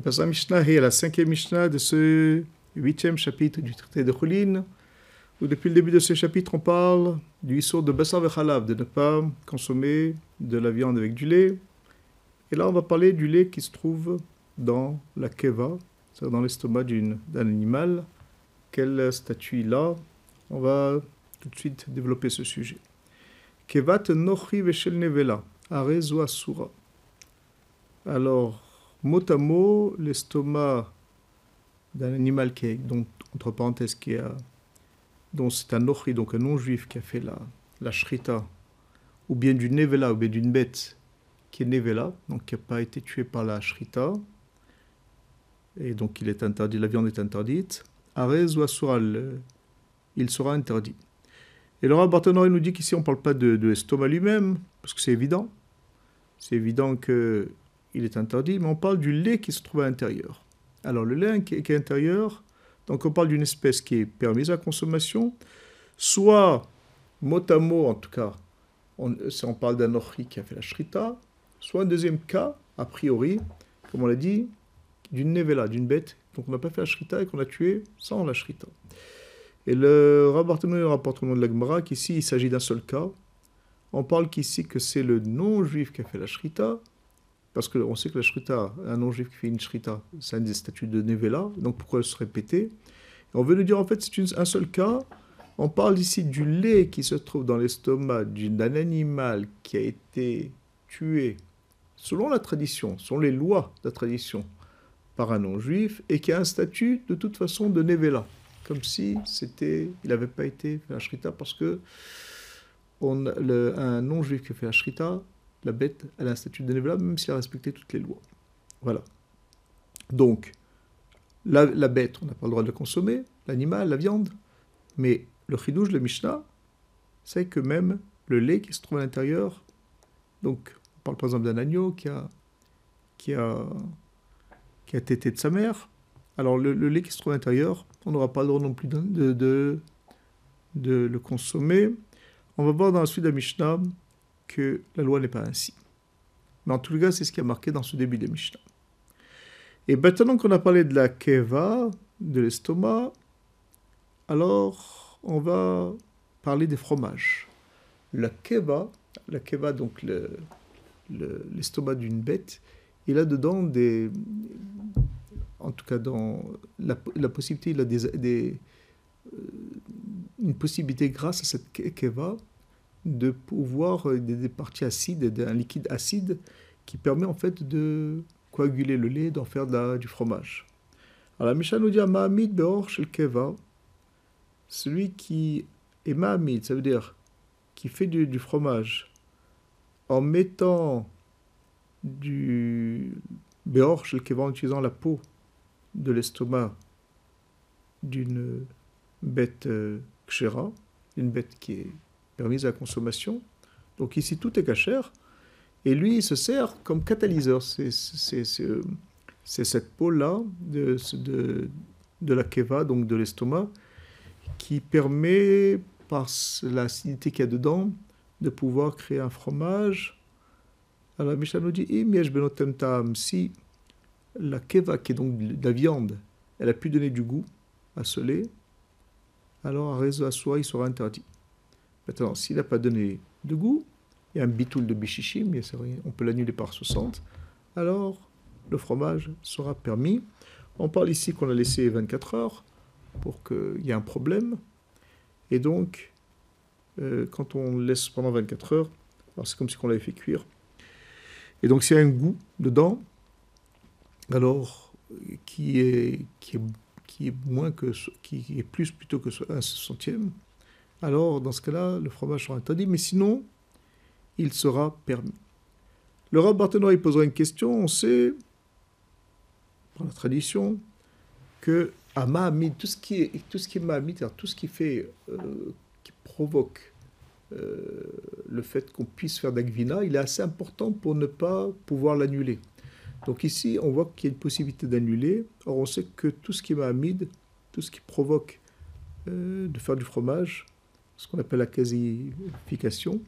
Passe à Mishnah à la cinquième Mishnah de ce huitième chapitre du traité de Choulin, où depuis le début de ce chapitre, on parle du issur de Bassar Vechalav, de ne pas consommer de la viande avec du lait. Et là, on va parler du lait qui se trouve dans la keva, c'est-à-dire dans l'estomac d'un animal. Quel statut il a? On va tout de suite développer ce sujet. Kevat nochi veshel nevela, asura. Alors, mot à mot, l'estomac d'un animal qui est, donc, entre parenthèses, qui dont c'est un nochi, donc un non-juif qui a fait la, la shrita, ou bien du nevela, ou bien d'une bête qui est nevela, donc qui n'a pas été tuée par la shrita, et donc il est interdit, la viande est interdite, arez ou asural, il sera interdit. Et le rabbin il nous dit qu'ici on ne parle pas de l'estomac lui-même, parce que c'est évident. C'est évident que il est interdit, mais on parle du lait qui se trouve à l'intérieur. Alors le lait qui est à l'intérieur, donc on parle d'une espèce qui est permise à consommation, soit mot à mot en tout cas, on, on parle d'un orchi qui a fait la shrita, soit un deuxième cas, a priori, comme on l'a dit, d'une nevela, d'une bête, donc on n'a pas fait la shrita et qu'on a tué sans la shrita. Et le rapportement rapporte au nom de l'Agmara qu'ici il s'agit d'un seul cas. On parle qu'ici que c'est le non-juif qui a fait la shrita, parce qu'on sait que la shrita, un non-juif qui fait une shrita, c'est un des statuts de Nevela, donc pourquoi se répéter On veut nous dire en fait c'est un seul cas. On parle ici du lait qui se trouve dans l'estomac d'un animal qui a été tué selon la tradition, selon les lois de la tradition, par un non-juif et qui a un statut de toute façon de Nevela, comme si c'était, il n'avait pas été fait la shrita parce que on, le, un non-juif qui fait la shrita la bête, elle a un statut de Nevela, même si elle a respecté toutes les lois. Voilà. Donc, la, bête, on n'a pas le droit de la consommer, l'animal, la viande, mais le chidouj, le Mishnah, c'est que même le lait qui se trouve à l'intérieur, donc on parle par exemple d'un agneau qui a, qui a, qui a tété de sa mère, alors le, lait qui se trouve à l'intérieur, on n'aura pas le droit non plus de, de, de, le consommer. On va voir dans la suite de la Mishnah que la loi n'est pas ainsi. Mais en tout cas, c'est ce qui a marqué dans ce début de Mishnah. Et maintenant qu'on a parlé de la keva, de l'estomac, alors on va parler des fromages. La keva, la keva donc l'estomac le, d'une bête, il a dedans des, en tout cas dans la, possibilité, il a des, euh, une possibilité grâce à cette keva de pouvoir euh, des, parties acides, d'un liquide acide qui permet en fait de coaguler le lait, d'en faire du fromage. Alors la Mishnah nous dit Mahamid Beor Shel Keva, celui qui est Mahamid, ça veut dire qui fait du, fromage en mettant du Beor Shel en utilisant la peau de l'estomac d'une bête euh, kshera, une bête qui est permise à la consommation. Donc ici, tout est cachère. Et lui, il se sert comme catalyseur. C'est cette peau-là de, la keva, donc de l'estomac, qui permet, par l'acidité qu'il y a dedans, de pouvoir créer un fromage. Alors Mishnah nous dit, si la keva, qui est donc de la viande, elle a pu donner du goût à ce lait, alors à réseau à soi, il sera interdit. Maintenant, s'il n'a pas donné de goût, il y a un bitoul de bichichim, on peut l'annuler par 60, alors le fromage sera permis. On parle ici qu'on a laissé 24 heures pour qu'il y ait un problème. Et donc, euh, quand on laisse pendant 24 heures, c'est comme si on l'avait fait cuire. Et donc, s'il y a un goût dedans, alors qui est, qui est, qui est moins que qui est plus plutôt que un centième, alors dans ce cas-là, le fromage sera interdit, mais sinon, il sera permis. Le rabbin Barthénois, posera une question. On sait, par la tradition, que à Mahamid, tout ce qui est, tout ce qui tout ce qui fait, euh, qui provoque euh, le fait qu'on puisse faire d'Agvina, il est assez important pour ne pas pouvoir l'annuler. Donc ici, on voit qu'il y a une possibilité d'annuler. Or, on sait que tout ce qui est Mahamid, tout ce qui provoque euh, de faire du fromage, ce qu'on appelle la quasification,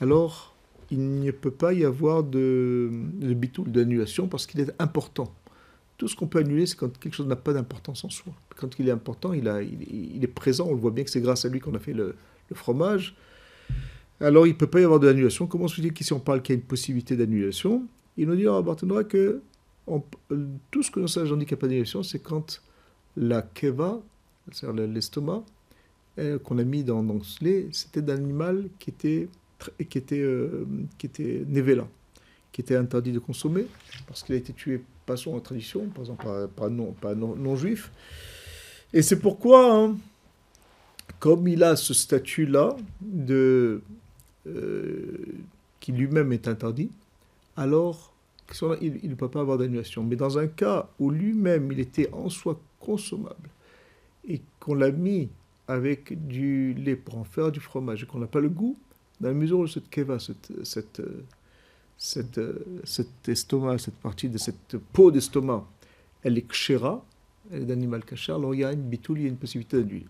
alors il ne peut pas y avoir de, de d'annulation parce qu'il est important tout ce qu'on peut annuler, c'est quand quelque chose n'a pas d'importance en soi. Quand il est important, il, a, il, est présent, on le voit bien que c'est grâce à lui qu'on a fait le, fromage. Alors il ne peut pas y avoir d'annulation. Comment se dit qu'ici on parle qu'il y a une possibilité d'annulation? Il nous dit à Barthénois que tout ce que nous savons dit qu'il n'y a pas d'annulation, c'est quand la keva, c'est-à-dire l'estomac, euh, qu'on a mis dans, dans lait, c'était d'un animal qui était, qui était, euh, qui était qui était interdit de consommer, parce qu'il a été tué pas selon la tradition, par exemple par, non, pas non, juif. Et c'est pourquoi, hein, comme il a ce statut-là, euh, qui lui-même est interdit, alors il ne peut pas avoir d'annulation. Mais dans un cas où lui-même il était en soi consommable et qu'on l'a mis avec du lait pour en faire du fromage et qu'on n'a pas le goût, dans la mesure où cette keva, cette, cette, cette, cet estomac, cette partie de cette peau d'estomac, elle est kshera, elle est d'animal kasher, alors il y a une bitoul, il y a une possibilité d'huile.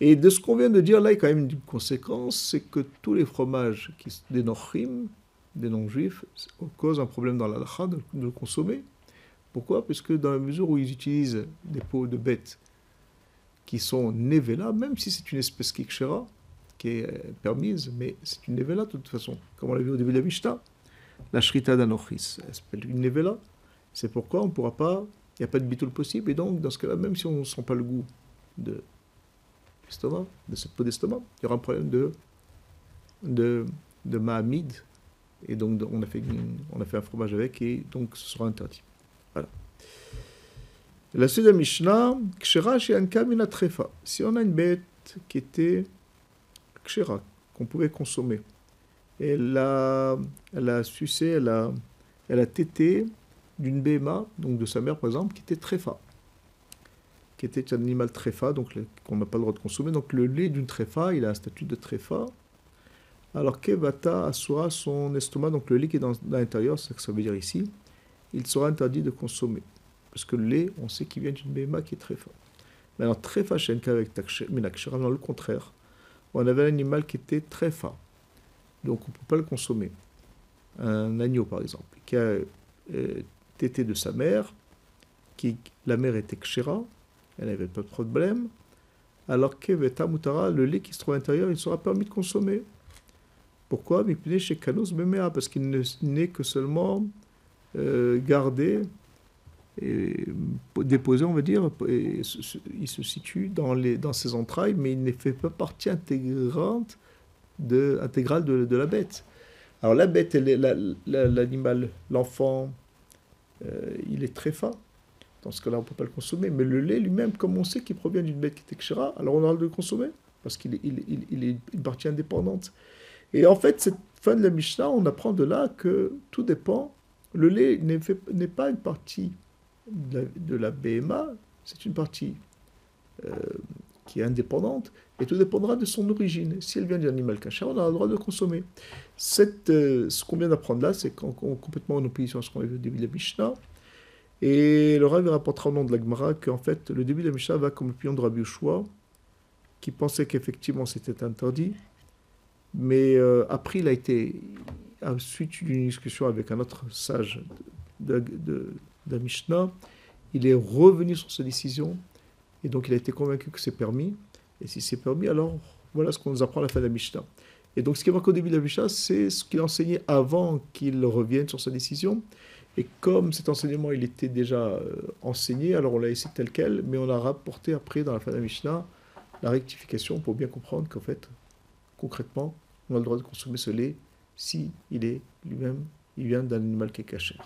Et de ce qu'on vient de dire là, il y a quand même une conséquence, c'est que tous les fromages qui, des nochrim, des non-juifs, causent un problème dans la de, de le consommer. Pourquoi? Parce que dans la mesure où ils utilisent des peaux de bêtes qui sont nevela, même si c'est une espèce qui est euh, permise, mais c'est une nevela de toute façon, comme on l'a vu au début de la Mishnah. La shrita d'anochis, elle s'appelle une nevela. C'est pourquoi on ne pourra pas, il n'y a pas de bitoul possible, et donc dans ce cas-là, même si on ne sent pas le goût de l'estomac, de cette peau d'estomac, il y aura un problème de, de, de mahamid, et donc on a, fait on a fait un fromage avec, et donc ce sera interdit. Voilà. La suite de Mishnah, trefa. Si on a une bête qui était Kshera, qu'on pouvait consommer, elle a, elle a sucé, elle a, elle a tété d'une béma, donc de sa mère par exemple, qui était tréfa, qui était un animal tréfa, donc qu'on n'a pas le droit de consommer. Donc le lait d'une tréfa, il a un statut de tréfa. Alors Kevata assoira son estomac, donc le lait qui est dans, l'intérieur, c'est ce que ça veut dire ici, il sera interdit de consommer. Parce que le lait, on sait qu'il vient d'une béma qui est très fort. Mais alors, très fachenka avec Minakshira, dans le contraire. On avait un animal qui était très fort. Donc, on ne peut pas le consommer. Un agneau, par exemple, qui a euh, tété de sa mère, qui, la mère était kshira, elle n'avait pas de problème. Alors que Mutara, le lait qui se trouve à l'intérieur, il sera permis de consommer. Pourquoi? Chez Parce qu'il n'est que seulement euh, gardé déposé, on va dire, il se situe dans, les, dans ses entrailles, mais il ne fait pas partie intégrante de, intégrale de, la bête. Alors la bête, l'animal, l'enfant, euh, il est très fin. Dans ce cas-là, on ne peut pas le consommer. Mais le lait lui-même, comme on sait qu'il provient d'une bête qui est kshira, alors on a le droit de le consommer, parce qu'il est, il, il, est une partie indépendante. Et en fait, cette fin de la Mishnah, on apprend de là que tout dépend. Le lait n'est pas une partie de la, BMA, c'est une partie euh, qui est indépendante, et tout dépendra de son origine. Si elle vient d'un animal caché, on a le droit de consommer. Euh, ce qu'on vient d'apprendre là, c'est complètement en opposition à ce qu'on a vu au début de la Mishnah. Et le Rav rapportera au nom de la Gemara qu'en fait, le début de la Mishnah va comme l'opinion de Rabbi Ushua, qui pensait qu'effectivement c'était interdit. Mais euh, après, il a été, à suite d'une discussion avec un autre sage de, de, de Mishnah, il est revenu sur sa décision et donc il a été convaincu que c'est permis. Et si c'est permis, alors voilà ce qu'on nous apprend à la fin de la Mishnah. Et donc ce qui est marqué au début de la Mishnah, c'est ce qu'il enseignait avant qu'il revienne sur sa décision. Et comme cet enseignement, il était déjà euh, enseigné, alors on l'a laissé tel quel, mais on a rapporté après, dans la fin de la Mishnah, la rectification pour bien comprendre qu'en fait, concrètement, on a le droit de consommer ce lait si il est lui-même, il vient d'un animal qui est caché.